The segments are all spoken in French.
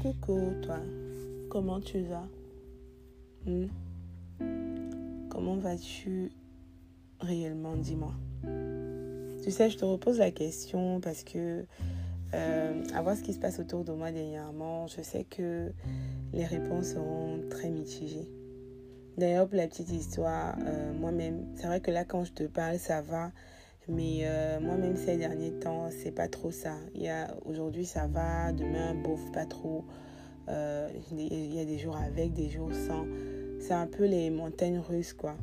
Coucou toi, comment tu vas? Hmm? Comment vas-tu réellement, dis-moi? Tu sais, je te repose la question parce que euh, à voir ce qui se passe autour de moi dernièrement, je sais que les réponses seront très mitigées. D'ailleurs, pour la petite histoire, euh, moi-même, c'est vrai que là, quand je te parle, ça va. Mais euh, moi-même, ces derniers temps, c'est pas trop ça. Aujourd'hui, ça va. Demain, bof, pas trop. Euh, il y a des jours avec, des jours sans. C'est un peu les montagnes russes, quoi.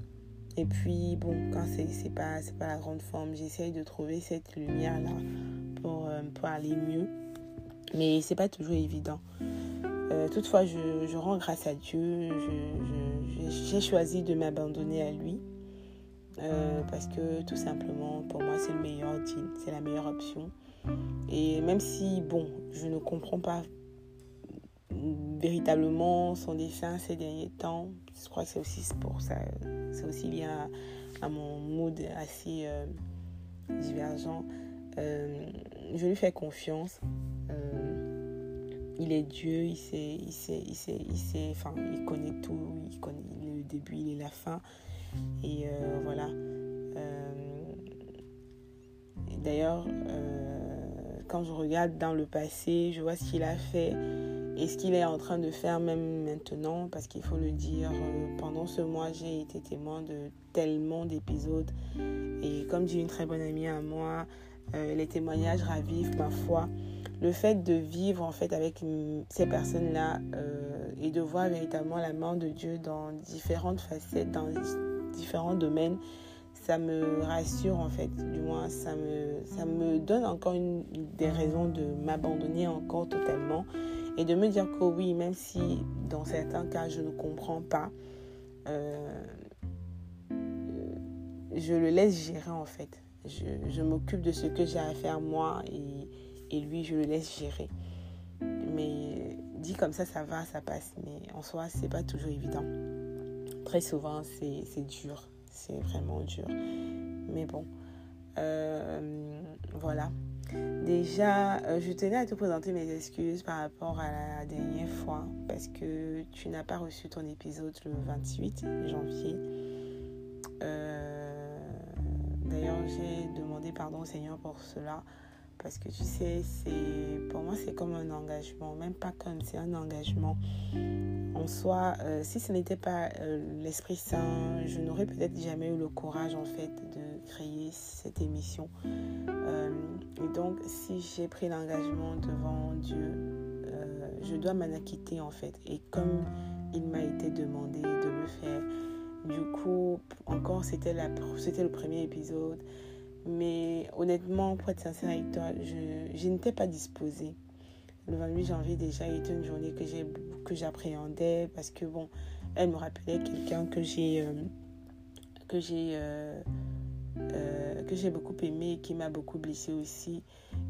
Et puis, bon, quand c'est, pas, pas la grande forme, j'essaye de trouver cette lumière-là pour, pour aller mieux. Mais c'est pas toujours évident. Euh, toutefois, je, je, rends grâce à Dieu. J'ai choisi de m'abandonner à lui. Euh, parce que tout simplement, pour moi, c'est le meilleur deal, c'est la meilleure option. Et même si, bon, je ne comprends pas véritablement son dessin ces derniers temps, je crois que c'est aussi pour ça, c'est aussi lié à, mon mood assez euh, divergent. je lui fais confiance il est Dieu, il sait, il sait, il sait, il sait, enfin, il connaît tout, il connaît le début, il est la fin. Et euh, voilà. Euh, D'ailleurs, euh, quand je regarde dans le passé, je vois ce qu'il a fait et ce qu'il est en train de faire même maintenant, parce qu'il faut le dire, pendant ce mois, j'ai été témoin de tellement d'épisodes. Et comme dit une très bonne amie à moi, les témoignages ravivent ma foi le fait de vivre en fait avec ces personnes-là et de voir véritablement la main de Dieu dans différentes facettes, dans différents domaines, ça me rassure en fait. Du moins, ça me, ça me donne encore une, des raisons de m'abandonner encore totalement et de me dire que oui, même si dans certains cas je ne comprends pas, euh, je le laisse gérer en fait. Je, je m'occupe de ce que j'ai à faire moi et et lui, je le laisse gérer. Mais dit comme ça, ça va, ça passe. Mais en soi, c'est pas toujours évident. Très souvent, c'est dur. C'est vraiment dur. Mais bon, euh, voilà. Déjà, euh, je tenais à te présenter mes excuses par rapport à la dernière fois parce que tu n'as pas reçu ton épisode le 28 janvier. Euh, d'ailleurs, j'ai demandé pardon au Seigneur pour cela parce que tu sais, c'est pour moi c'est comme un engagement, même pas comme c'est un engagement en soi. Euh, si ce n'était pas euh, l'Esprit Saint, je n'aurais peut-être jamais eu le courage en fait de créer cette émission. Euh, et donc, si j'ai pris l'engagement devant Dieu, je dois m'en acquitter en fait. Et comme il m'a été demandé de le faire, du coup, encore c'était c'était le premier épisode. Mais honnêtement, pour être sincère avec toi, je, je n'étais pas disposée. Le 28 janvier déjà était une journée que j'appréhendais parce que bon, elle me rappelait quelqu'un que j'ai euh, euh, euh, que j'ai beaucoup aimé et qui m'a beaucoup blessé aussi.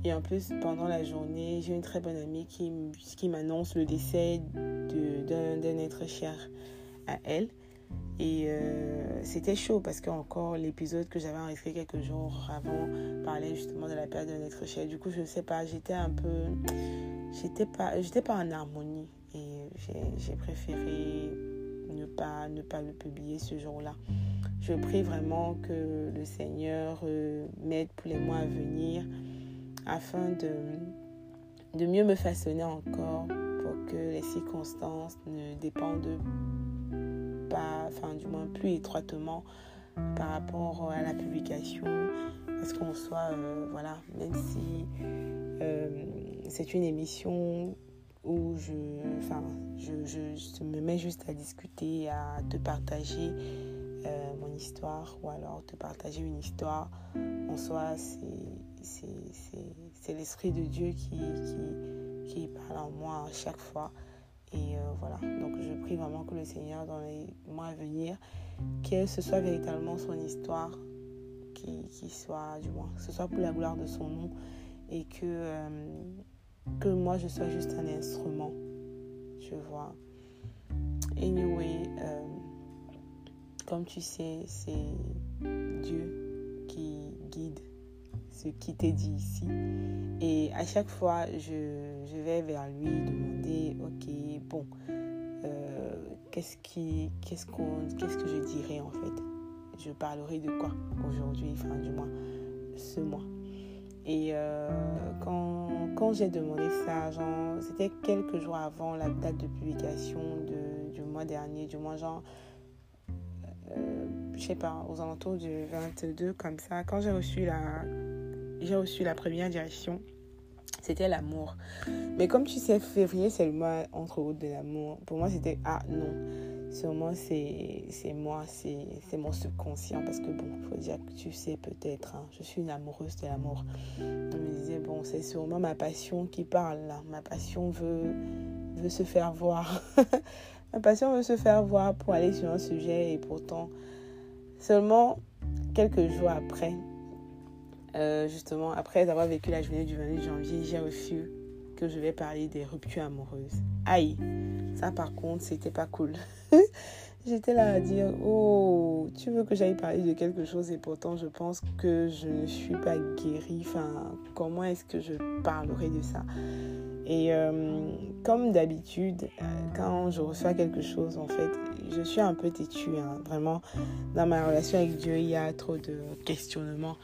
Et en plus, pendant la journée, j'ai une très bonne amie qui, qui m'annonce le décès d'un être cher à elle. Et euh, c'était chaud parce que encore l'épisode que j'avais enregistré quelques jours avant parlait justement de la perte de notre cher. Du coup, je ne sais pas, j'étais un peu. J'étais pas, j'étais pas en harmonie et j'ai préféré ne pas, ne pas le publier ce jour-là. Je prie vraiment que le Seigneur euh, m'aide pour les mois à venir afin de, de mieux me façonner encore pour que les circonstances ne dépendent pas, enfin du moins plus étroitement par rapport à la publication, parce qu'on soit, euh, voilà, même si euh, c'est une émission où je, enfin, je, je, me mets juste à discuter, à te partager euh, mon histoire, ou alors te partager une histoire, en soi, c'est l'Esprit de Dieu qui, qui, qui parle en moi à chaque fois. Et euh, voilà, donc je prie vraiment que le Seigneur, dans les mois à venir, que ce soit véritablement son histoire qui, qui soit, du moins, que ce soit pour la gloire de son nom et que, euh, que moi je sois juste un instrument, je vois. Anyway, euh, comme tu sais, c'est Dieu qui guide, ce qui t'est dit ici. Et à chaque fois, je, je vais vers lui demander, ok, bon, euh, qu'est-ce qui, qu'est-ce qu'on, qu'est-ce que je dirais en fait? Je parlerai de quoi aujourd'hui, enfin du moins ce mois? Et euh, quand, quand j'ai demandé ça, genre, c'était quelques jours avant la date de publication de, du mois dernier, du mois genre, euh, je sais pas, aux alentours du 22, comme ça, quand j'ai reçu la, j'ai reçu la première direction, c'était l'amour. Mais comme tu sais, février, c'est le mois entre autres de l'amour. Pour moi, c'était ah non. Sûrement, c'est moi, c'est mon subconscient. Parce que bon, faut dire que tu sais peut-être, hein, je suis une amoureuse de l'amour. Je me disais, bon, c'est sûrement ma passion qui parle là. Ma passion veut, veut se faire voir. ma passion veut se faire voir pour aller sur un sujet. Et pourtant, seulement quelques jours après, euh, justement, après avoir vécu la journée du 28 janvier, j'ai reçu que je vais parler des ruptures amoureuses. Aïe, ça par contre, c'était pas cool. J'étais là à dire, oh, tu veux que j'aille parler de quelque chose et pourtant je pense que je ne suis pas guérie. Enfin, comment est-ce que je parlerai de ça? Et euh, comme d'habitude, euh, quand je reçois quelque chose, en fait, je suis un peu têtue. Hein. Vraiment, dans ma relation avec Dieu, il y a trop de questionnements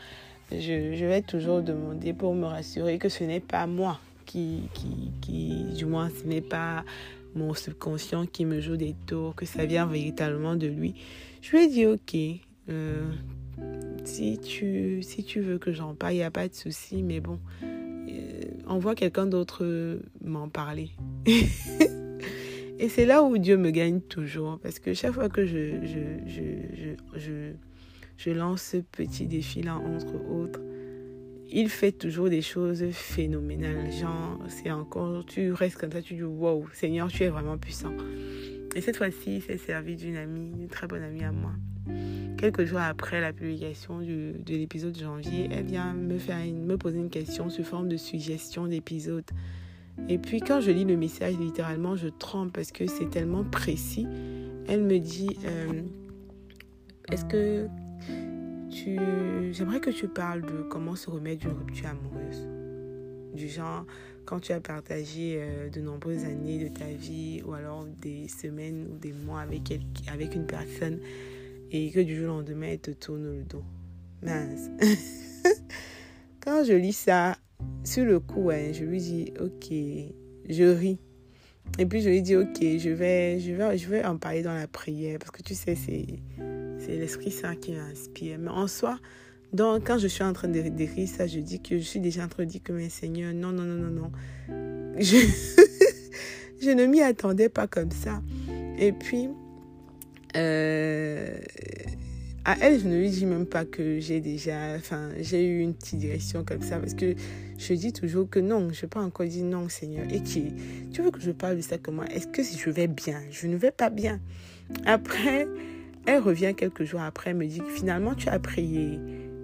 je, vais toujours demander pour me rassurer que ce n'est pas moi qui, qui, qui, du moins, ce n'est pas mon subconscient qui me joue des tours, que ça vient véritablement de lui. Je lui ai dit, ok, euh, si, tu, si tu veux que j'en parle, il n'y a pas de souci, mais bon, euh, envoie quelqu'un d'autre m'en parler. Et c'est là où Dieu me gagne toujours, parce que chaque fois que je, je, je, je je lance ce petit défi-là, entre autres, il fait toujours des choses phénoménales. Genre, c'est encore, tu restes comme ça, tu dis, wow, Seigneur, tu es vraiment puissant. Et cette fois-ci, il s'est servi d'une amie, une très bonne amie à moi. Quelques jours après la publication de l'épisode de janvier, elle vient me, faire me poser une question sous forme de suggestion d'épisode. Et puis quand je lis le message, littéralement, je tremble parce que c'est tellement précis. Elle me dit, euh, est-ce que j'aimerais que tu parles de comment se remettre d'une rupture amoureuse. Du genre, quand tu as partagé euh, de nombreuses années de ta vie, ou alors des semaines ou des mois avec, avec une personne, et que du jour au lendemain, elle te tourne le dos. Mince. quand je lis ça, sur le coup, je lui dis, ok, je ris. Et puis je lui dis, ok, je vais, je vais, je vais en parler dans la prière, parce que tu sais, c'est c'est l'Esprit Saint qui m'inspire. Mais en soi, donc, quand je suis en train de d'écrire ça, je dis que je suis déjà en train de dire que, mes seigneurs, non, non, non, non, non. Je, je ne m'y attendais pas comme ça. Et puis, euh, à elle, je ne lui dis même pas que j'ai déjà, enfin, j'ai eu une petite direction comme ça parce que je dis toujours que non, je n'ai pas encore dit non, Seigneur. Et tu, tu veux que je parle de ça comment Est-ce que si je vais bien? Je ne vais pas bien. Après, elle revient quelques jours après, me dit finalement tu as prié.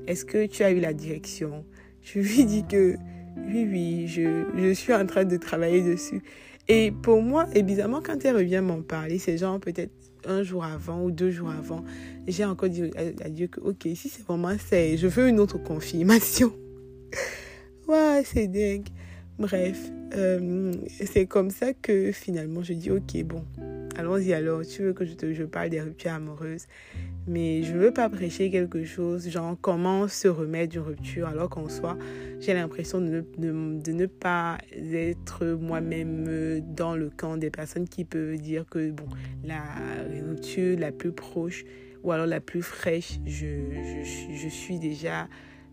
Est-ce que tu as eu la direction? Je lui dis que oui, oui, je, je suis en train de travailler dessus. Et pour moi, bizarrement, quand elle revient m'en parler, c'est genre peut-être un jour avant ou deux jours avant, j'ai encore dit à Dieu que, ok, si c'est vraiment ça, je veux une autre confirmation. ouais, c'est dingue. Bref, euh, c'est comme ça que finalement je dis, ok, bon, allons-y alors, tu veux que je te parle des ruptures amoureuses, mais je ne veux pas prêcher quelque chose, genre comment se remettre d'une rupture, alors qu'en soi, j'ai l'impression de, ne pas être moi-même dans le camp des personnes qui peuvent dire que, bon, la rupture la plus proche ou alors la plus fraîche, je, je, je suis déjà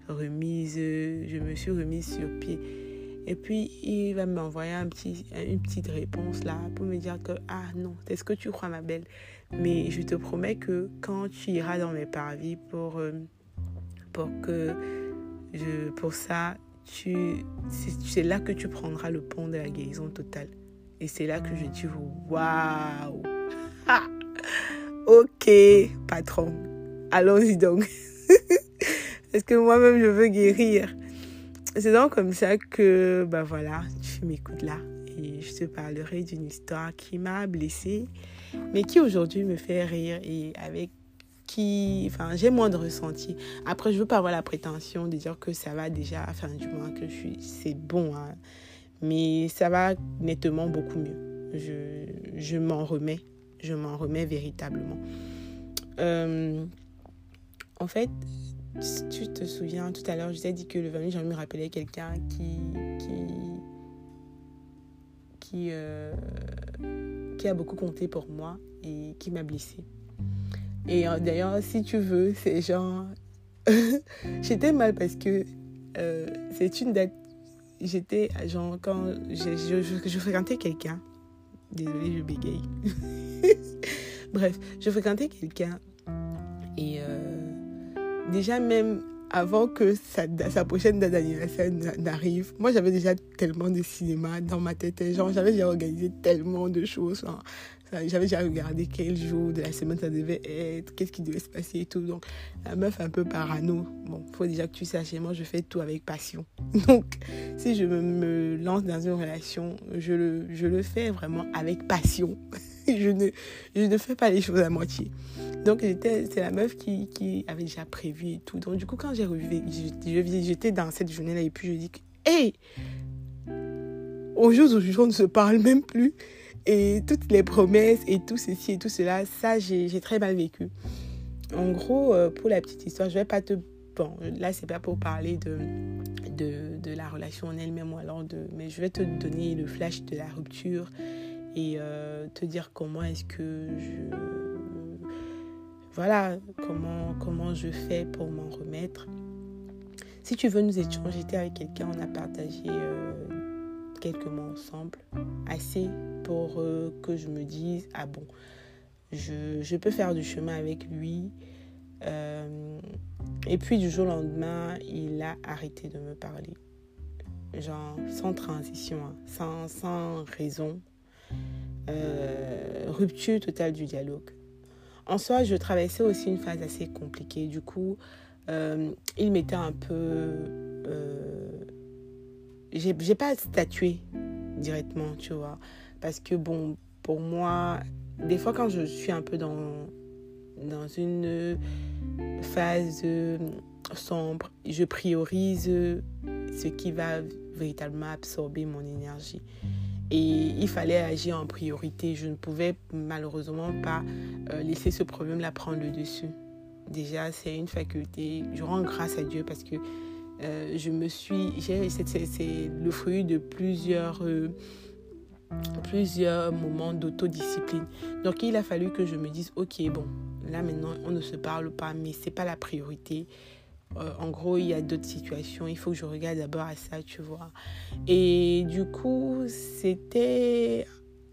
remise, je me suis remise sur pied. Et puis, il va m'envoyer un une petite réponse là pour me dire que, ah non, c'est ce que tu crois, ma belle? Mais je te promets que quand tu iras dans mes parvis pour, euh, pour que, je, pour ça, c'est là que tu prendras le pont de la guérison totale. Et c'est là que je dis, waouh! ok, patron, allons-y donc. Parce que moi-même, je veux guérir. C'est donc comme ça que, bah voilà, tu m'écoutes là. Et je te parlerai d'une histoire qui m'a blessée, mais qui aujourd'hui me fait rire. Et avec qui, enfin, j'ai moins de ressenti. Après, je veux pas avoir la prétention de dire que ça va déjà, enfin, du moins que je suis, c'est bon, hein. mais ça va nettement beaucoup mieux. Je, je m'en remets, je m'en remets véritablement. Euh, en fait, si tu te souviens, tout à l'heure, je t'ai dit que le 20 janvier me rappelait quelqu'un qui, qui, qui, euh, qui a beaucoup compté pour moi et qui m'a blessée. Et euh, d'ailleurs, si tu veux, c'est genre. J'étais mal parce que euh, c'est une date. J'étais, genre, quand je, je, je fréquentais quelqu'un. Désolée, je bégaye. Bref, je fréquentais quelqu'un. Et déjà, même avant que sa, prochaine date d'anniversaire n'arrive, moi j'avais déjà tellement de cinéma dans ma tête. Genre, j'avais déjà organisé tellement de choses. j'avais déjà regardé quel jour de la semaine ça devait être, qu'est-ce qui devait se passer et tout. Donc, la meuf un peu parano. Bon, faut déjà que tu saches, moi je fais tout avec passion. Donc, si je me, lance dans une relation, je le fais vraiment avec passion. je, ne, je ne fais pas les choses à moitié. Donc, c'est la meuf qui, qui, avait déjà prévu et tout. Donc, du coup, quand j'ai revu, j'étais dans cette journée-là et puis je dis que, hey, au jour d'aujourd'hui, on ne se parle même plus. Et toutes les promesses et tout ceci et tout cela, ça, j'ai très mal vécu. En gros, euh, pour la petite histoire, je vais pas te. Bon, là, c'est pas pour parler de, de, de la relation en elle-même ou alors de. Mais je vais te donner le flash de la rupture et euh, te dire comment est-ce que je voilà comment, comment je fais pour m'en remettre. Si tu veux nous échanger, avec quelqu'un, on a partagé euh, quelques mois ensemble, assez pour euh, que je me dise, ah bon, je, je, peux faire du chemin avec lui. Et puis du jour au lendemain, il a arrêté de me parler. Genre sans transition, hein, sans, sans raison. Rupture totale du dialogue. En soi, je traversais aussi une phase assez compliquée. Du coup, euh, il m'était un peu. Euh, j'ai pas statué directement, tu vois. Parce que, bon, pour moi, des fois, quand je suis un peu dans, dans une phase sombre, je priorise ce qui va véritablement absorber mon énergie et il fallait agir en priorité. Je ne pouvais malheureusement pas euh, laisser ce problème-là prendre le dessus. Déjà, c'est une faculté. Je rends grâce à Dieu parce que euh, je me suis. C'est le fruit de plusieurs. Euh, plusieurs moments d'autodiscipline. Donc il a fallu que je me dise OK, bon, là maintenant on ne se parle pas mais c'est pas la priorité. Euh, en gros, il y a d'autres situations. Il faut que je regarde d'abord à ça, tu vois. Et du coup, c'était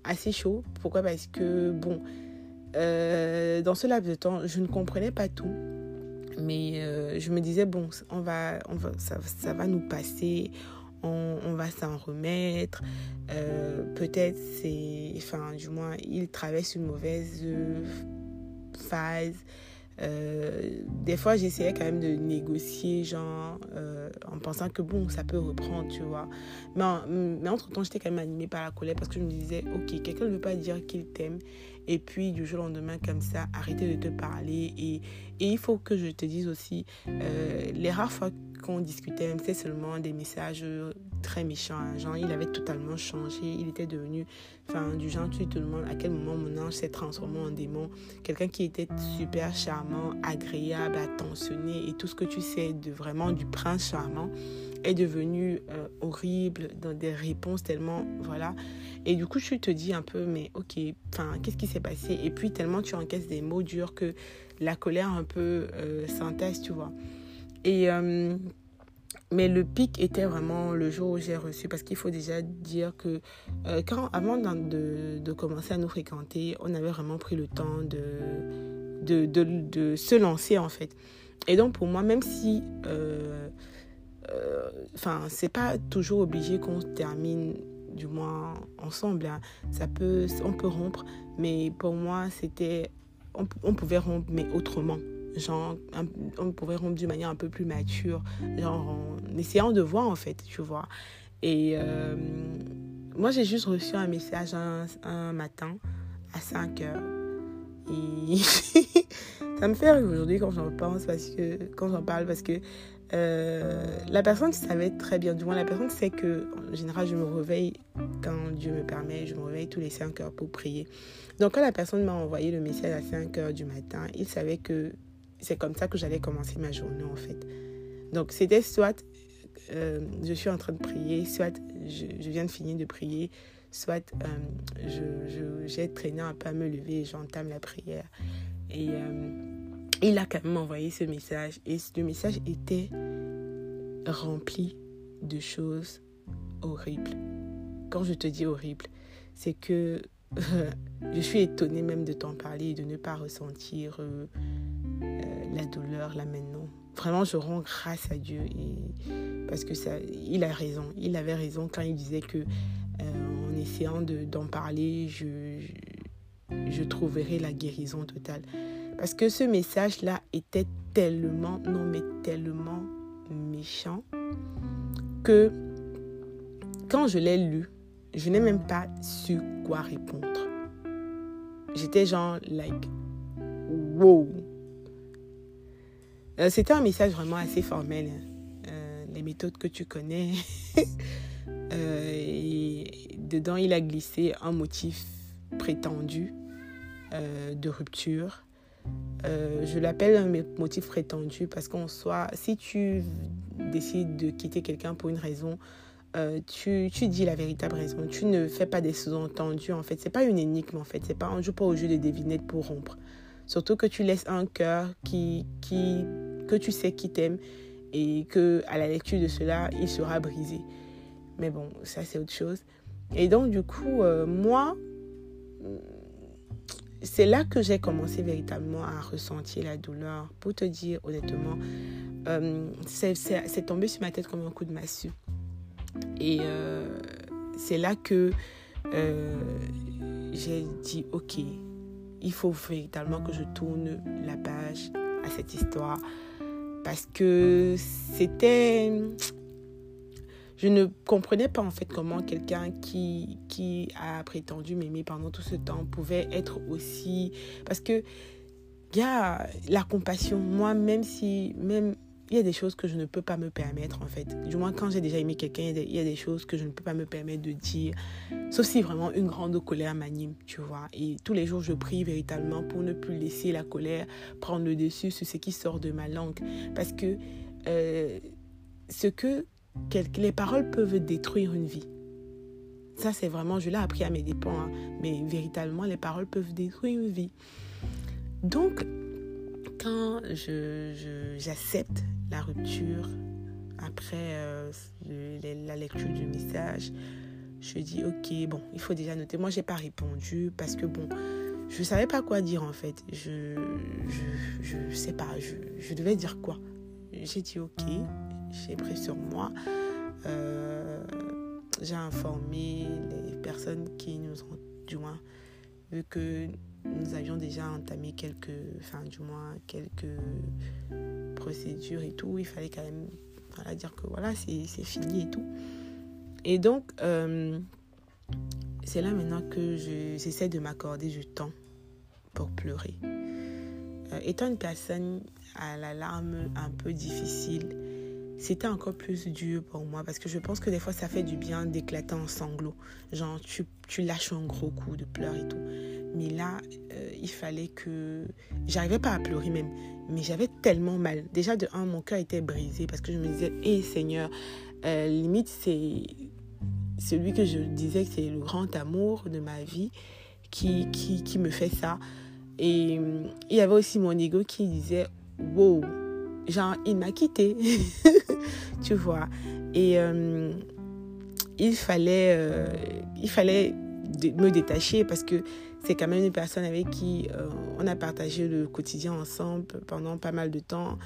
assez chaud. Pourquoi? Parce que, bon, euh, dans ce laps de temps, je ne comprenais pas tout. Mais euh, je me disais, bon, on va, on va, ça, ça va nous passer. On, on va s'en remettre. Peut-être c'est. Enfin, du moins, il traverse une mauvaise phase. Euh, des fois, j'essayais quand même de négocier, genre, euh, en pensant que bon, ça peut reprendre, tu vois. Mais, mais entre-temps, j'étais quand même animée par la colère parce que je me disais, ok, quelqu'un ne veut pas dire qu'il t'aime. Et puis, du jour au lendemain, comme ça, arrêter de te parler. Et, et il faut que je te dise aussi, euh, les rares fois qu'on discutait, c'était seulement des messages très méchants. Hein. Genre, il avait totalement changé. Il était devenu, enfin, du genre, tu te demandes à quel moment mon ange s'est transformé en démon? Quelqu'un qui était super charmant, agréable, attentionné et tout ce que tu sais de vraiment du prince charmant est devenu euh, horrible dans des réponses tellement voilà et du coup tu te dis un peu mais ok enfin qu'est-ce qui s'est passé? Et puis tellement tu encaisses des mots durs que la colère un peu euh, tu vois et euh, mais le pic était vraiment le jour où j'ai reçu, parce qu'il faut déjà dire que euh, quand, avant de, de, commencer à nous fréquenter, on avait vraiment pris le temps de, de, de, se lancer en fait. Et donc pour moi, même si, euh, euh, enfin, c'est pas toujours obligé qu'on termine du moins ensemble, hein. ça peut, on peut rompre, mais pour moi c'était, on pouvait rompre mais autrement genre on pourrait rompre d'une manière un peu plus mature genre en essayant de voir en fait tu vois et euh, moi j'ai juste reçu un message un, matin à 5 heures Et ça me fait rire aujourd'hui quand j'en pense, parce que, quand j'en parle, parce que euh, la personne savait très bien, du moins la personne sait que en général je me réveille quand Dieu me permet, je me réveille tous les 5 heures pour prier. Donc quand la personne m'a envoyé le message à 5 heures du matin, il savait que c'est comme ça que j'allais commencer ma journée en fait. Donc c'était soit euh, je suis en train de prier, soit je, viens de finir de prier, soit euh, j'ai traîné un peu à me lever et j'entame la prière. Et euh, il a quand même envoyé ce message. Et ce message était rempli de choses horribles. Quand je te dis horrible, c'est que je suis étonnée même de t'en parler et de ne pas ressentir la douleur là maintenant. Vraiment, je rends grâce à Dieu et parce que ça, il a raison. Il avait raison quand il disait que en essayant d'en parler, je, je, trouverai la guérison totale. Parce que ce message-là était tellement, non mais tellement méchant que quand je l'ai lu, je n'ai même pas su quoi répondre. J'étais genre, like, wow. Euh, c'était un message vraiment assez formel. Hein. Euh, les méthodes que tu connais. Euh, et dedans, il a glissé un motif prétendu de rupture. Je l'appelle un motif prétendu parce qu'en soi, si tu décides de quitter quelqu'un pour une raison, tu, tu, dis la véritable raison. Tu ne fais pas des sous-entendus. En fait, c'est pas une énigme. En fait, c'est pas on joue pas au jeu des devinettes pour rompre. Surtout que tu laisses un cœur qui, qui que tu sais qui t'aime et que à la lecture de cela, il sera brisé. Mais bon, ça c'est autre chose. Et donc du coup, euh, moi, c'est là que j'ai commencé véritablement à ressentir la douleur. Pour te dire honnêtement, euh, c'est tombé sur ma tête comme un coup de massue. Et euh, c'est là que j'ai dit, ok, il faut véritablement que je tourne la page à cette histoire. Parce que c'était je ne comprenais pas en fait comment quelqu'un qui, qui a prétendu m'aimer pendant tout ce temps pouvait être aussi... Parce que il y a la compassion. Moi, même si... Même, il y a des choses que je ne peux pas me permettre en fait. Du moins, quand j'ai déjà aimé quelqu'un, il y a des choses que je ne peux pas me permettre de dire. Sauf si vraiment une grande colère m'anime, tu vois. Et tous les jours, je prie véritablement pour ne plus laisser la colère prendre le dessus sur ce qui sort de ma langue. Parce que euh, ce que les paroles peuvent détruire une vie. Ça, c'est vraiment, je l'ai appris à mes dépens, hein. mais véritablement, les paroles peuvent détruire une vie. Donc, quand j'accepte je, la rupture, après euh, la lecture du message, je dis, ok, bon, il faut déjà noter. Moi, j'ai pas répondu parce que, bon, je savais pas quoi dire en fait. Je je, sais pas, je, je devais dire quoi. J'ai dit, ok, j'ai pris sur moi. Euh, j'ai informé les personnes qui nous ont, du moins, vu que nous avions déjà entamé quelques, enfin, du moins, quelques procédures et tout, il fallait quand même dire que voilà, c'est fini et tout. Et donc, euh, c'est là maintenant que j'essaie de m'accorder du temps pour pleurer. Euh, étant une personne à la larme un peu difficile, c'était encore plus dur pour moi parce que je pense que des fois ça fait du bien d'éclater en sanglots. Genre tu, tu, lâches un gros coup de pleurs et tout. Mais là, euh, il fallait que... J'arrivais pas à pleurer même, mais j'avais tellement mal. Déjà de un, mon cœur était brisé parce que je me disais, hé Seigneur, euh, limite c'est celui que je disais que c'est le grand amour de ma vie qui, qui, qui me fait ça. Et il y avait aussi mon ego qui disait, wow, genre, il m'a quitté. tu vois. Et euh, il fallait, il fallait me détacher parce que c'est quand même une personne avec qui euh, on a partagé le quotidien ensemble pendant pas mal de temps.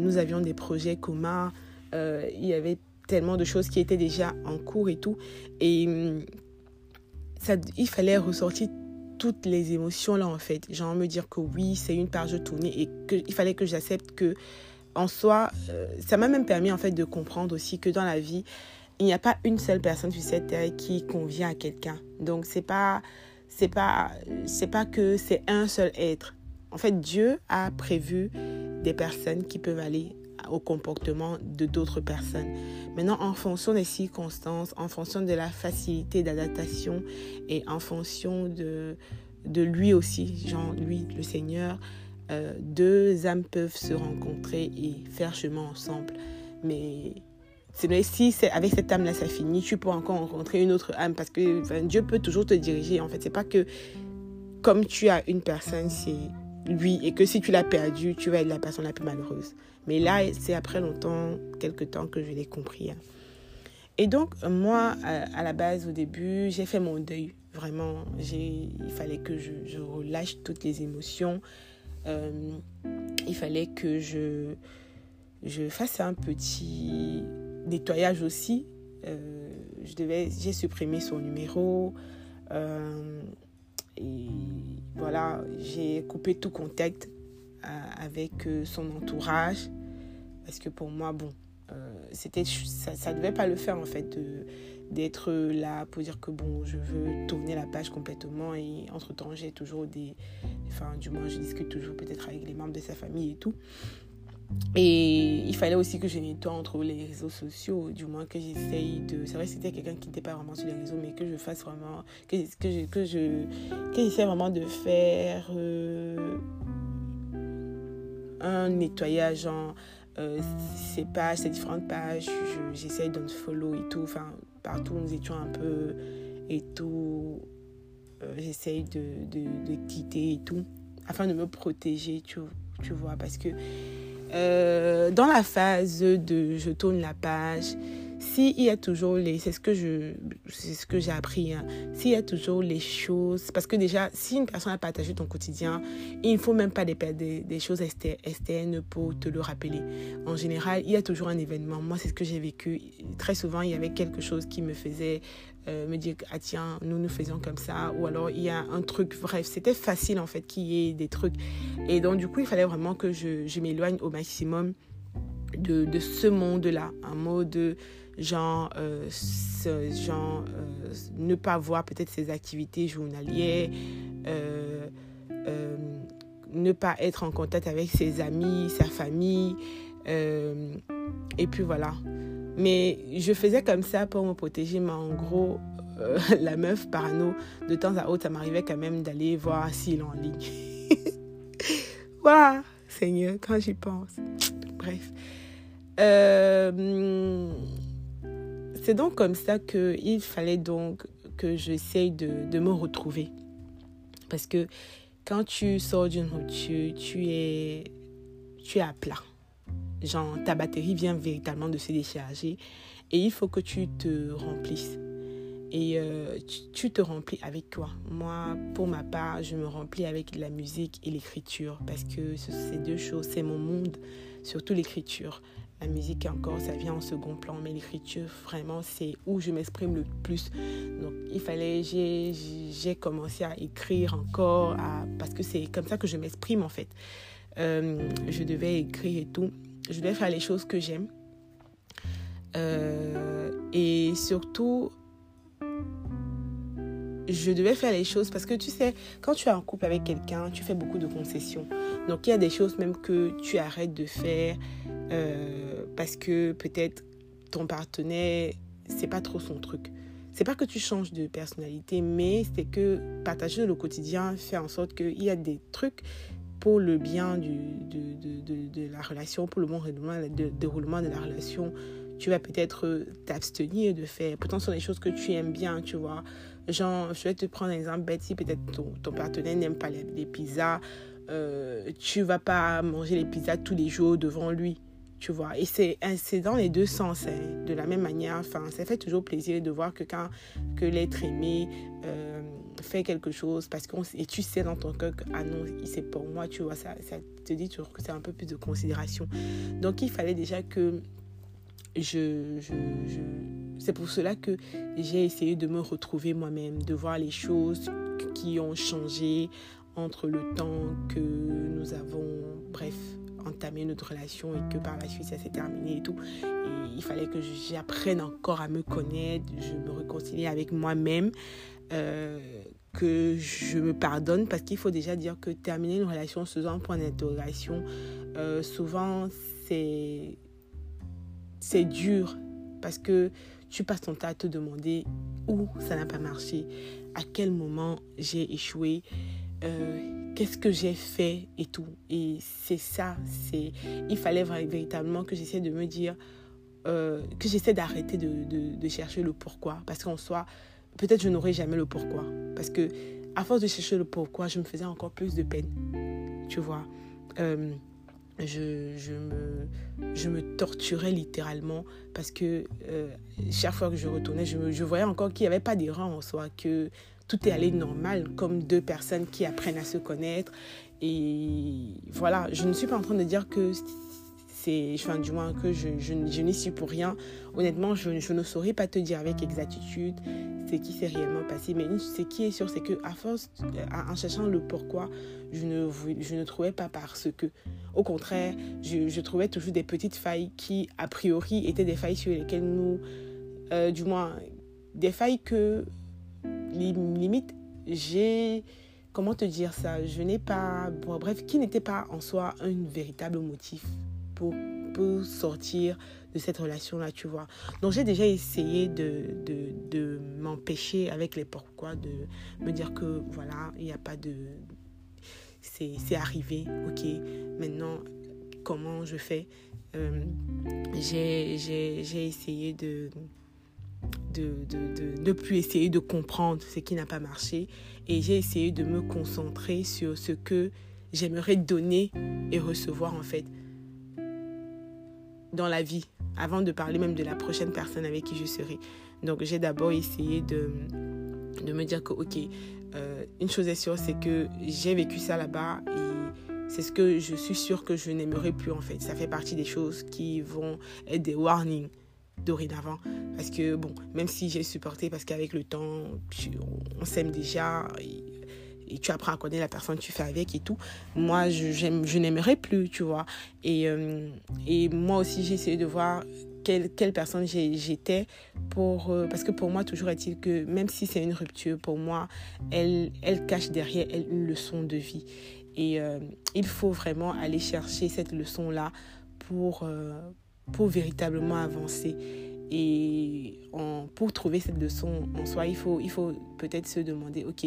nous avions des projets communs. il y avait tellement de choses qui étaient déjà en cours et tout. Et ça, il fallait ressortir toutes les émotions là en fait. Genre me dire que oui, c'est une page tournée et qu'il fallait que j'accepte que en soi, euh, ça m'a même permis en fait de comprendre aussi que dans la vie, il n'y a pas une seule personne sur cette terre qui convient à quelqu'un. Donc c'est pas c'est pas, c'est pas que c'est un seul être. En fait, Dieu a prévu des personnes qui peuvent aller au comportement de d'autres personnes. Maintenant, en fonction des circonstances, en fonction de la facilité d'adaptation et en fonction de, de lui aussi, genre lui, le Seigneur, euh, deux âmes peuvent se rencontrer et faire chemin ensemble. Mais si c'est avec cette âme-là, ça finit, tu peux encore rencontrer une autre âme parce que Dieu peut toujours te diriger. En fait, c'est pas que comme tu as une personne, c'est lui et que si tu l'as perdu, tu vas être la personne la plus malheureuse. Mais là, c'est après longtemps, quelques temps que je l'ai compris. Hein. Et donc, moi, à la base, au début, j'ai fait mon deuil. Vraiment, il fallait que je, je, relâche toutes les émotions. Euh, il fallait que je, je fasse un petit nettoyage aussi. Euh, j'ai supprimé son numéro. Euh, et voilà, j'ai coupé tout contact avec son entourage. Parce que pour moi, bon, ça ne devait pas le faire en fait. D'être là pour dire que bon, je veux tourner la page complètement et entre-temps, j'ai toujours des... Enfin, du moins, je discute toujours peut-être avec les membres de sa famille et tout. Et il fallait aussi que je nettoie entre les réseaux sociaux, du moins que j'essaye de... C'est vrai que c'était quelqu'un qui n'était pas vraiment sur les réseaux, mais que je fasse vraiment... Que, que, je, que, je, que j'essaie vraiment de faire euh, un nettoyage en... Euh, ces pages, ces différentes pages, j'essaie de follow et tout. Enfin, partout nous étions un peu et tout. Euh, j'essaye de, de, de, quitter et tout, afin de me protéger, tu, tu vois, parce que euh, dans la phase de je tourne la page, s'il y a toujours les, c'est ce que j'ai appris, hein, s'il y a toujours les choses, parce que déjà, si une personne a partagé ton quotidien, il ne faut même pas des, des, des choses externes pour te le rappeler. En général, il y a toujours un événement. Moi, c'est ce que j'ai vécu. Très souvent, il y avait quelque chose qui me faisait euh, me dire ah tiens nous nous faisons comme ça ou alors il y a un truc bref c'était facile en fait qu'il y ait des trucs et donc du coup il fallait vraiment que je, je m'éloigne au maximum de, de ce monde là un mode genre, euh, genre euh, ne pas voir peut-être ses activités journalières, ne pas être en contact avec ses amis, sa famille, et puis voilà. Mais je faisais comme ça pour me protéger, mais en gros, la meuf parano, de temps à autre, ça m'arrivait quand même d'aller voir s'il est en ligne. voilà, Seigneur, quand j'y pense. Bref. Euh, c'est donc comme ça qu'il fallait donc que j'essaye de, de, me retrouver. Parce que quand tu sors d'une rupture, tu es, tu es à plat. Genre, ta batterie vient véritablement de se décharger et il faut que tu te remplisses. Et euh, tu, te remplis avec quoi Moi, pour ma part, je me remplis avec la musique et l'écriture parce que ces deux choses, c'est mon monde, surtout l'écriture. La musique, encore, ça vient en second plan, mais l'écriture, vraiment, c'est où je m'exprime le plus. Donc, il fallait, j'ai commencé à écrire encore, à, parce que c'est comme ça que je m'exprime, en fait. Euh, je devais écrire et tout. Je devais faire les choses que j'aime. Euh, et surtout, je devais faire les choses parce que tu sais, quand tu es en couple avec quelqu'un, tu fais beaucoup de concessions. Donc il y a des choses même que tu arrêtes de faire euh, parce que peut-être ton partenaire, c'est pas trop son truc. C'est pas que tu changes de personnalité, mais c'est que partager le quotidien fait en sorte qu'il y a des trucs pour le bien du, de, de, de, la relation, pour le bon déroulement de la relation, tu vas peut-être t'abstenir de faire. Pourtant, ce sont des choses que tu aimes bien, tu vois. Genre, je vais te prendre un exemple bête, si peut-être ton, ton, partenaire n'aime pas les, les pizzas, euh, tu vas pas manger les pizzas tous les jours devant lui, tu vois. Et c'est dans les deux sens, hein. de la même manière. Enfin, ça fait toujours plaisir de voir que quand que l'être aimé euh, fait quelque chose, parce qu'on et tu sais dans ton cœur que ah non, c'est pour moi, tu vois, ça, te dit toujours que c'est un peu plus de considération. Donc, il fallait déjà que je, je, c'est pour cela que j'ai essayé de me retrouver moi-même, de voir les choses qui ont changé entre le temps que nous avons, bref, entamé notre relation et que par la suite ça s'est terminé et tout. Et il fallait que j'apprenne encore à me connaître, je me réconcilie avec moi-même. Euh, que je me pardonne parce qu'il faut déjà dire que terminer une relation sous un point d'interrogation, euh, souvent c'est dur parce que tu passes ton temps à te demander où ça n'a pas marché, à quel moment j'ai échoué, euh, qu'est-ce que j'ai fait et tout. Et c'est ça, il fallait véritablement que j'essaie de me dire, euh, que j'essaie d'arrêter de, de, de, chercher le pourquoi. Parce qu'en soi, peut-être je n'aurai jamais le pourquoi. Parce que à force de chercher le pourquoi, je me faisais encore plus de peine. Tu vois. Euh, je, je, me, je me torturais littéralement parce que euh, chaque fois que je retournais, je, je voyais encore qu'il n'y avait pas d'erreur en soi, que tout est allé normal, comme deux personnes qui apprennent à se connaître. Et voilà, je ne suis pas en train de dire que du moins que je, n'y suis pour rien. Honnêtement, je, ne saurais pas te dire avec exactitude ce qui s'est réellement passé. Mais ce qui est sûr, c'est que à force, en cherchant le pourquoi, je ne, je ne trouvais pas parce que. Au contraire, je, trouvais toujours des petites failles qui, a priori, étaient des failles sur lesquelles nous, euh, du moins, des failles que, limite, j'ai comment te dire ça Je n'ai pas, bref, qui n'était pas en soi un véritable motif pour, sortir de cette relation-là, tu vois. Donc j'ai déjà essayé de, de, de m'empêcher avec les pourquoi, de me dire que voilà, il n'y a pas de... C'est arrivé, ok, maintenant, comment je fais? Euh, J'ai essayé de de, de, de, plus essayer de comprendre ce qui n'a pas marché et j'ai essayé de me concentrer sur ce que j'aimerais donner et recevoir en fait dans la vie, avant de parler même de la prochaine personne avec qui je serai. Donc j'ai d'abord essayé de, de me dire que, ok, euh, une chose est sûre, c'est que j'ai vécu ça là-bas et c'est ce que je suis sûre que je n'aimerais plus en fait. Ça fait partie des choses qui vont être des warnings dorénavant. Parce que, bon, même si j'ai supporté, parce qu'avec le temps, on s'aime déjà, et, et, tu apprends à connaître la personne que tu fais avec et tout, moi, je, n'aimerais plus, tu vois. Et, euh, et moi aussi, j'ai essayé de voir quelle, quelle personne j'étais. Euh, parce que pour moi, toujours est-il que, même si c'est une rupture, pour moi, elle, elle cache derrière elle une leçon de vie. Et euh, il faut vraiment aller chercher cette leçon-là pour, pour véritablement avancer. Et pour trouver cette leçon en soi, il faut, il faut peut-être se demander, ok,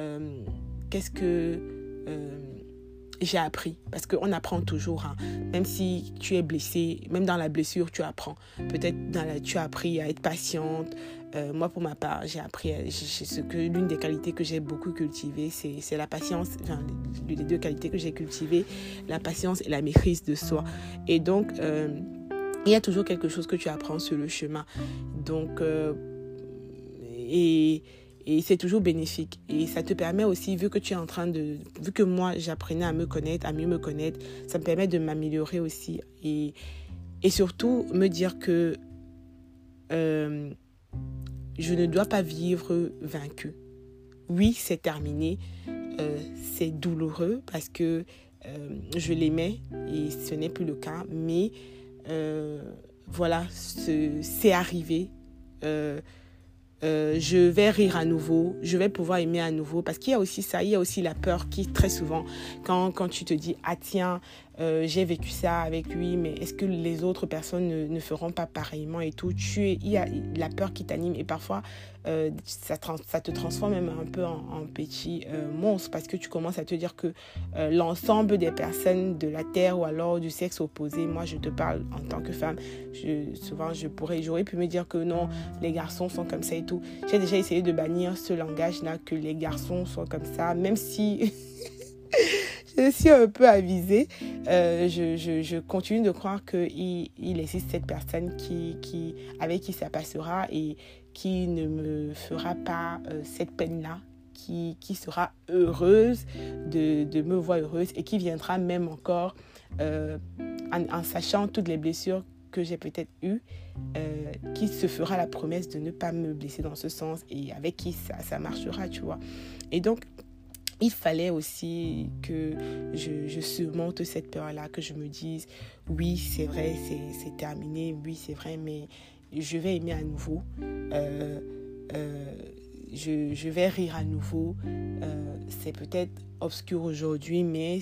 euh, qu'est-ce que euh, j'ai appris? Parce qu'on apprend toujours, hein. même si tu es blessé, même dans la blessure, tu apprends. Peut-être dans tu as appris à être patiente. Euh, moi, pour ma part, j'ai appris, ce que l'une des qualités que j'ai beaucoup cultivées, c'est la patience, enfin, les deux qualités que j'ai cultivées, la patience et la maîtrise de soi. Et donc, il y a toujours quelque chose que tu apprends sur le chemin. Donc, et, et c'est toujours bénéfique. Et ça te permet aussi, vu que tu es en train de... Vu que moi, j'apprenais à me connaître, à mieux me connaître, ça me permet de m'améliorer aussi. Et, et surtout, me dire que euh, je ne dois pas vivre vaincu. Oui, c'est terminé. Euh, c'est douloureux parce que euh, je l'aimais et ce n'est plus le cas. Mais voilà, c'est arrivé. Euh, je vais rire à nouveau, je vais pouvoir aimer à nouveau. Parce qu'il y a aussi ça, il y a aussi la peur qui, très souvent, quand, quand tu te dis, ah tiens, euh, j'ai vécu ça avec lui, mais est-ce que les autres personnes ne, ne, feront pas pareillement et tout? Il y a la peur qui t'anime et parfois euh, ça, te transforme même un peu en, petit euh, monstre parce que tu commences à te dire que l'ensemble des personnes de la Terre ou alors du sexe opposé, moi je te parle en tant que femme, souvent je pourrais, j'aurais pu me dire que non, les garçons sont comme ça et tout. J'ai déjà essayé de bannir ce langage-là, que les garçons sont comme ça, même si... suis un peu avisée. Euh, je, je, continue de croire qu'il il existe cette personne qui, qui, avec qui ça passera et qui ne me fera pas euh, cette peine-là, qui, qui sera heureuse de, de, me voir heureuse et qui viendra même encore euh, en, en, sachant toutes les blessures que j'ai peut-être eues, qui se fera la promesse de ne pas me blesser dans ce sens et avec qui ça, ça marchera, tu vois. Et donc, il fallait aussi que je, je surmonte cette peur-là, que je me dise, oui, c'est vrai, c'est terminé, oui, c'est vrai, mais je vais aimer à nouveau. Euh, euh, je, vais rire à nouveau. Euh, c'est peut-être obscur aujourd'hui, mais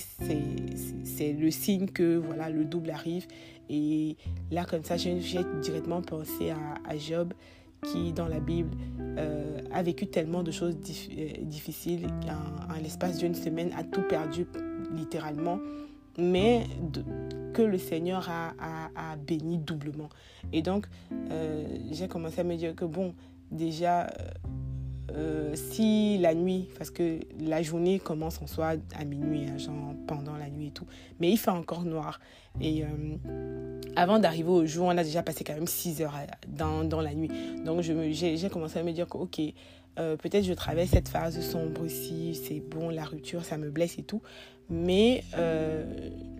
c'est le signe que voilà le double arrive. Et là, comme ça, j'ai directement pensé à, Job qui, dans la Bible, euh, a vécu tellement de choses difficiles qu'en l'espace d'une semaine a tout perdu littéralement mais que le Seigneur a, a, béni doublement. Et donc, euh, j'ai commencé à me dire que, bon, déjà, euh, euh, si la nuit, parce que la journée commence en soi à minuit, hein, genre pendant la nuit et tout, mais il fait encore noir. Et avant d'arriver au jour, on a déjà passé quand même 6 heures dans, dans la nuit. Donc j'ai commencé à me dire que, ok, peut-être je traverse cette phase sombre aussi, c'est bon, la rupture, ça me blesse et tout mais euh,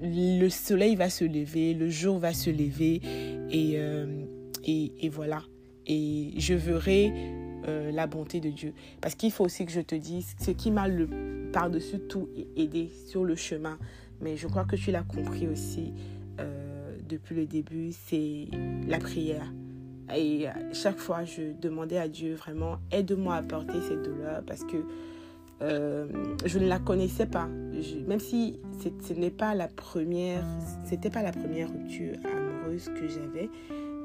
le soleil va se lever, le jour va se lever euh, et, et, voilà. Et je verrai euh, la bonté de Dieu. Parce qu'il faut aussi que je te dise, ce qui m'a le par-dessus tout aidé sur le chemin, mais je crois que tu l'as compris aussi depuis le début, c'est la prière. Et chaque fois, je demandais à Dieu vraiment, aide-moi à porter cette douleur parce que euh, je ne la connaissais pas. même si ce n'est pas la première, c'était pas la première rupture amoureuse que j'avais,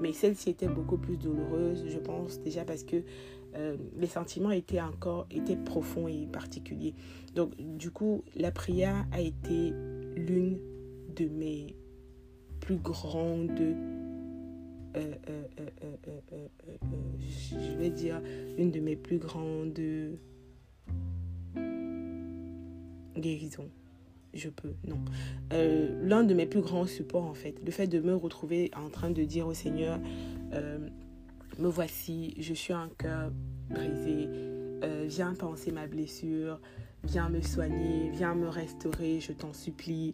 mais celle-ci était beaucoup plus douloureuse, je pense déjà parce que euh, les sentiments étaient encore étaient profonds et particuliers. Donc du coup, la prière a été l'une de mes plus grandes euh, je vais dire une de mes plus grandes guérison. Je peux, non. Euh, l'un de mes plus grands supports, en fait, le fait de me retrouver en train de dire au Seigneur, euh, me voici, je suis un cœur brisé, euh, viens penser ma blessure, viens me soigner, viens me restaurer, je t'en supplie.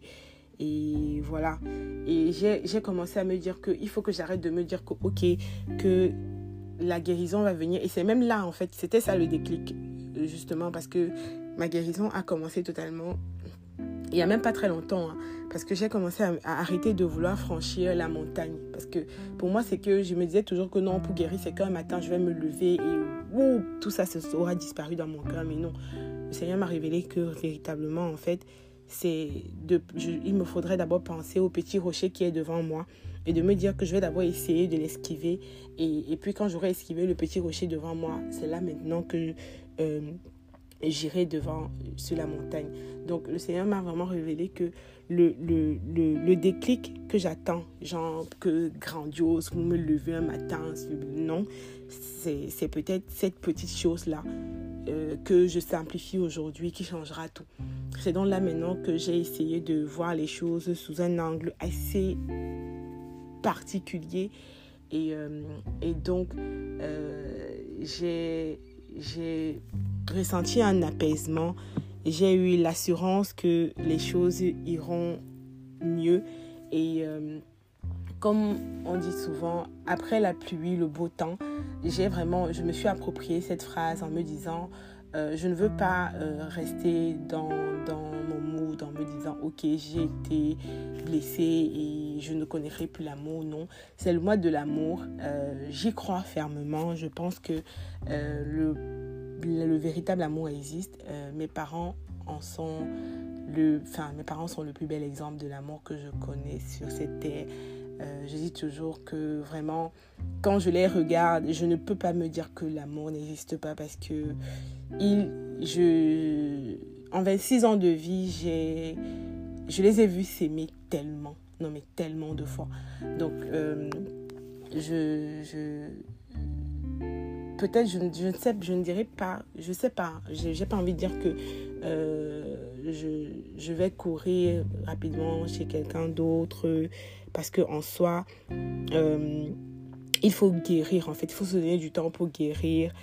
Et voilà. Et j'ai commencé à me dire qu'il faut que j'arrête de me dire que, ok, que la guérison va venir. Et c'est même là, en fait, c'était ça le déclic, justement, parce que ma guérison a commencé totalement il n'y a même pas très longtemps, hein, parce que j'ai commencé à, arrêter de vouloir franchir la montagne. Parce que pour moi, c'est que je me disais toujours que non, pour guérir, c'est qu'un matin, je vais me lever et tout ça aura disparu dans mon cœur. Mais non, le Seigneur m'a révélé que véritablement, en fait, c'est de, il me faudrait d'abord penser au petit rocher qui est devant moi et de me dire que je vais d'abord essayer de l'esquiver. Et, puis quand j'aurai esquivé le petit rocher devant moi, c'est là maintenant que... Euh, j'irai devant sur la montagne. Donc le Seigneur m'a vraiment révélé que le, le, le, déclic que j'attends, genre que grandiose, vous me lever un matin, non, c'est peut-être cette petite chose-là euh, que je simplifie aujourd'hui qui changera tout. C'est donc là maintenant que j'ai essayé de voir les choses sous un angle assez particulier. Et, euh, et donc, euh, j'ai ressenti un apaisement. J'ai eu l'assurance que les choses iront mieux. Et euh, comme on dit souvent, après la pluie, le beau temps, j'ai vraiment, je me suis approprié cette phrase en me disant, euh, je ne veux pas euh, rester dans, dans mon mood en me disant, ok, j'ai été blessée et je ne connaîtrai plus l'amour. Non, c'est le mois de l'amour. J'y crois fermement. Je pense que le le véritable amour existe. Euh, mes parents en sont le, enfin, mes parents sont le plus bel exemple de l'amour que je connais sur cette terre. Euh, je dis toujours que vraiment, quand je les regarde, je ne peux pas me dire que l'amour n'existe pas parce que il, je, en 26 ans de vie, je les ai vus s'aimer tellement, non mais tellement de fois. Donc, euh, je, peut-être, je, je, ne sais, je ne dirais pas, je sais pas, j'ai pas envie de dire que euh, je, je, vais courir rapidement chez quelqu'un d'autre parce qu'en soi, euh, il faut guérir en fait, il faut se donner du temps pour guérir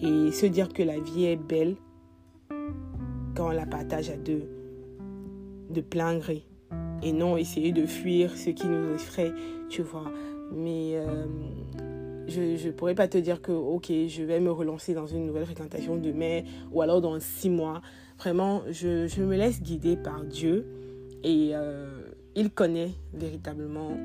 et se dire que la vie est belle quand on la partage à deux, de plein gré et non essayer de fuir ce qui nous effraie, tu vois. Mais euh, je ne pourrais pas te dire que, ok, je vais me relancer dans une nouvelle fréquentation demain ou alors dans six mois. Vraiment, je, me laisse guider par Dieu et euh, il connaît véritablement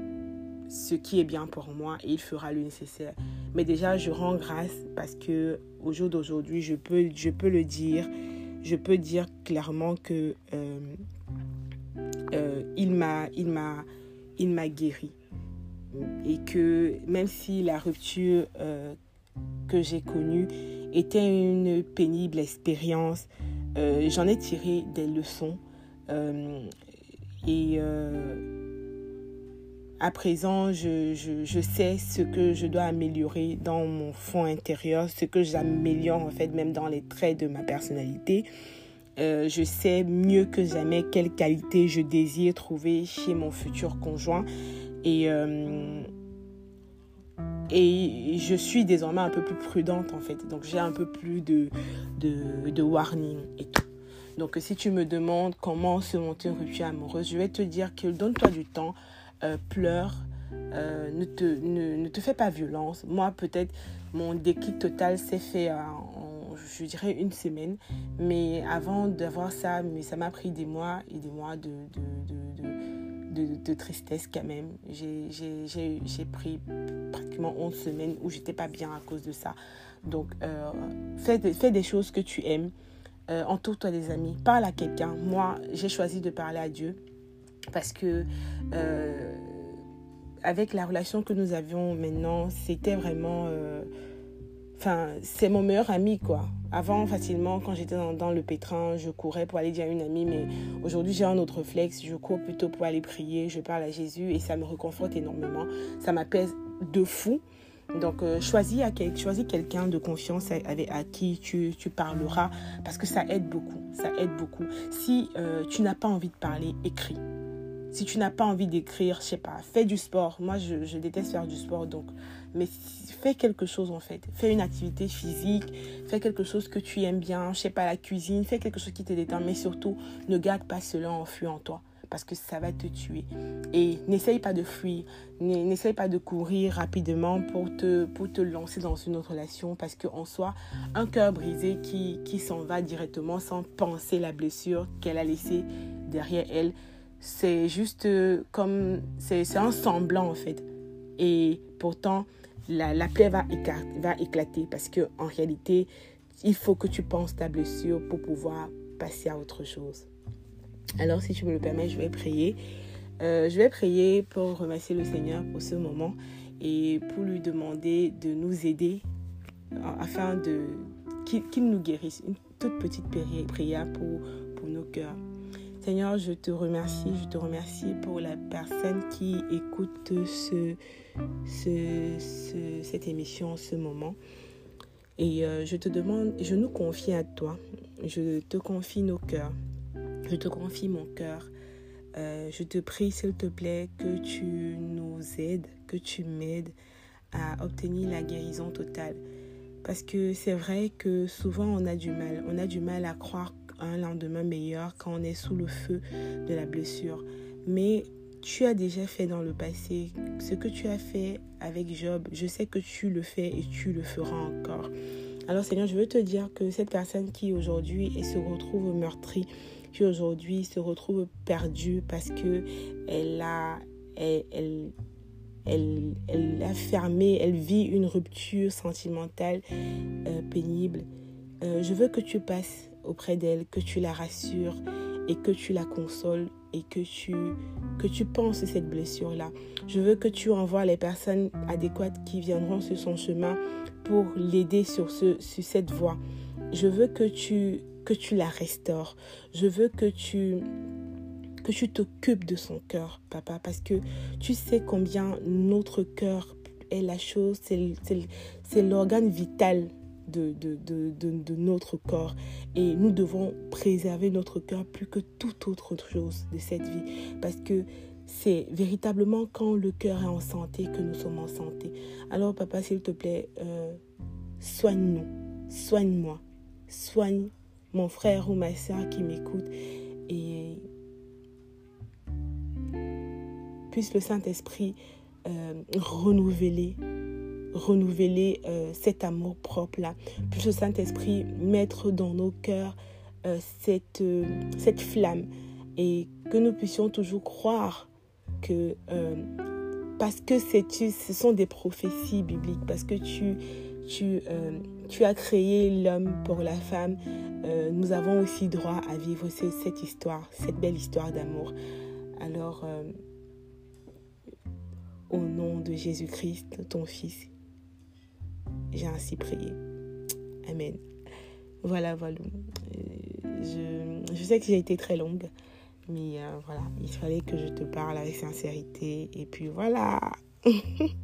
ce qui est bien pour moi et il fera le nécessaire. Mais déjà, je rends grâce parce que au jour d'aujourd'hui, je peux, je peux le dire, je peux dire clairement que euh, euh, il m'a, il m'a, il m'a guéri et que même si la rupture euh, que j'ai connue était une pénible expérience, j'en ai tiré des leçons et à présent, je, sais ce que je dois améliorer dans mon fond intérieur, ce que j'améliore en fait même dans les traits de ma personnalité. Euh, je sais mieux que jamais quelles qualités je désire trouver chez mon futur conjoint. Et, euh, et je suis désormais un peu plus prudente en fait. Donc j'ai un peu plus de, de, de warning et tout. Donc si tu me demandes comment se monter une rupture amoureuse, je vais te dire que donne-toi du temps. Euh, pleure, euh, ne, te, ne, te fais pas violence. Moi, peut-être, mon déclic total s'est fait en, je dirais, une semaine. Mais avant d'avoir ça, mais ça m'a pris des mois et des mois de, de, tristesse quand même. J'ai pris pratiquement 11 semaines où j'étais pas bien à cause de ça. Donc, euh, fais, fais, des choses que tu aimes. Entoure-toi des amis. Parle à quelqu'un. Moi, j'ai choisi de parler à Dieu parce que euh, avec la relation que nous avions maintenant, c'était vraiment... Euh, c'est mon meilleur ami, quoi. Avant, facilement, quand j'étais dans, le pétrin, je courais pour aller dire à une amie, mais aujourd'hui, j'ai un autre flex. Je cours plutôt pour aller prier, je parle à Jésus et ça me reconforte énormément. Ça m'apaise de fou. Donc, euh, choisis, quelqu'un de confiance avec, à qui tu, tu, parleras parce que ça aide beaucoup. Ça aide beaucoup. Si tu n'as pas envie de parler, écris. Si tu n'as pas envie d'écrire, je sais pas, fais du sport. Moi, je, déteste faire du sport, donc. Mais fais quelque chose en fait. Fais une activité physique, fais quelque chose que tu aimes bien, je sais pas, la cuisine, fais quelque chose qui te détend, mais surtout, ne garde pas cela enfui en toi parce que ça va te tuer. Et n'essaye pas de fuir, n'essaye pas de courir rapidement pour te, pour te lancer dans une autre relation parce qu'en soi, un cœur brisé qui s'en va directement sans penser la blessure qu'elle a laissée derrière elle, c'est juste euh, comme c'est un semblant en fait. Et pourtant la, la plaie va, éclater, va éclater parce que en réalité il faut que tu penses ta blessure pour pouvoir passer à autre chose. Alors si tu me le permets je vais prier. Euh, je vais prier pour remercier le Seigneur pour ce moment et pour lui demander de nous aider afin de qu'il nous guérisse. Une toute petite prière pour, pour nos cœurs Seigneur, je te remercie, je te remercie pour la personne qui écoute ce, cette émission en ce moment. Et euh, je te demande, je nous confie à toi, je te confie nos cœurs, je te confie mon cœur. Euh, je te prie, s'il te plaît, que tu nous aides, que tu m'aides à obtenir la guérison totale. Parce que c'est vrai que souvent on a du mal, on a du mal à croire un lendemain meilleur quand on est sous le feu de la blessure. Mais tu as déjà fait dans le passé ce que tu as fait avec Job. Je sais que tu le fais et tu le feras encore. Alors Seigneur, je veux te dire que cette personne qui aujourd'hui se retrouve meurtrie, qui aujourd'hui se retrouve perdue parce que elle a, elle, elle, elle, fermé, elle vit une rupture sentimentale euh, pénible. Euh, je veux que tu passes auprès d'elle, que tu la rassures et que tu la consoles et que tu, que tu penses cette blessure-là. Je veux que tu envoies les personnes adéquates qui viendront sur son chemin pour l'aider sur, ce, sur cette voie. Je veux que tu, que tu la restaures. Je veux que tu que tu t'occupes de son cœur, papa, parce que tu sais combien notre cœur est la chose, c'est l'organe vital de, de, notre corps. Et nous devons préserver notre cœur plus que toute autre chose de cette vie. Parce que c'est véritablement quand le cœur est en santé que nous sommes en santé. Alors papa, s'il te plaît, euh, soigne-nous, soigne-moi, soigne mon frère ou ma soeur qui m'écoute. Et puisse le Saint-Esprit euh, renouveler renouveler euh, cet amour propre-là. Puisse le Saint-Esprit mettre dans nos cœurs euh, cette, euh, cette flamme et que nous puissions toujours croire que parce que ce sont des prophéties bibliques, parce que tu, tu, tu as créé l'homme pour la femme, nous avons aussi droit à vivre cette histoire, cette belle histoire d'amour. Alors, au nom de Jésus-Christ, ton Fils, j'ai ainsi prié. Amen. Voilà, voilà. Je, je sais que j'ai été très longue, mais voilà, il fallait que je te parle avec sincérité. Et puis voilà.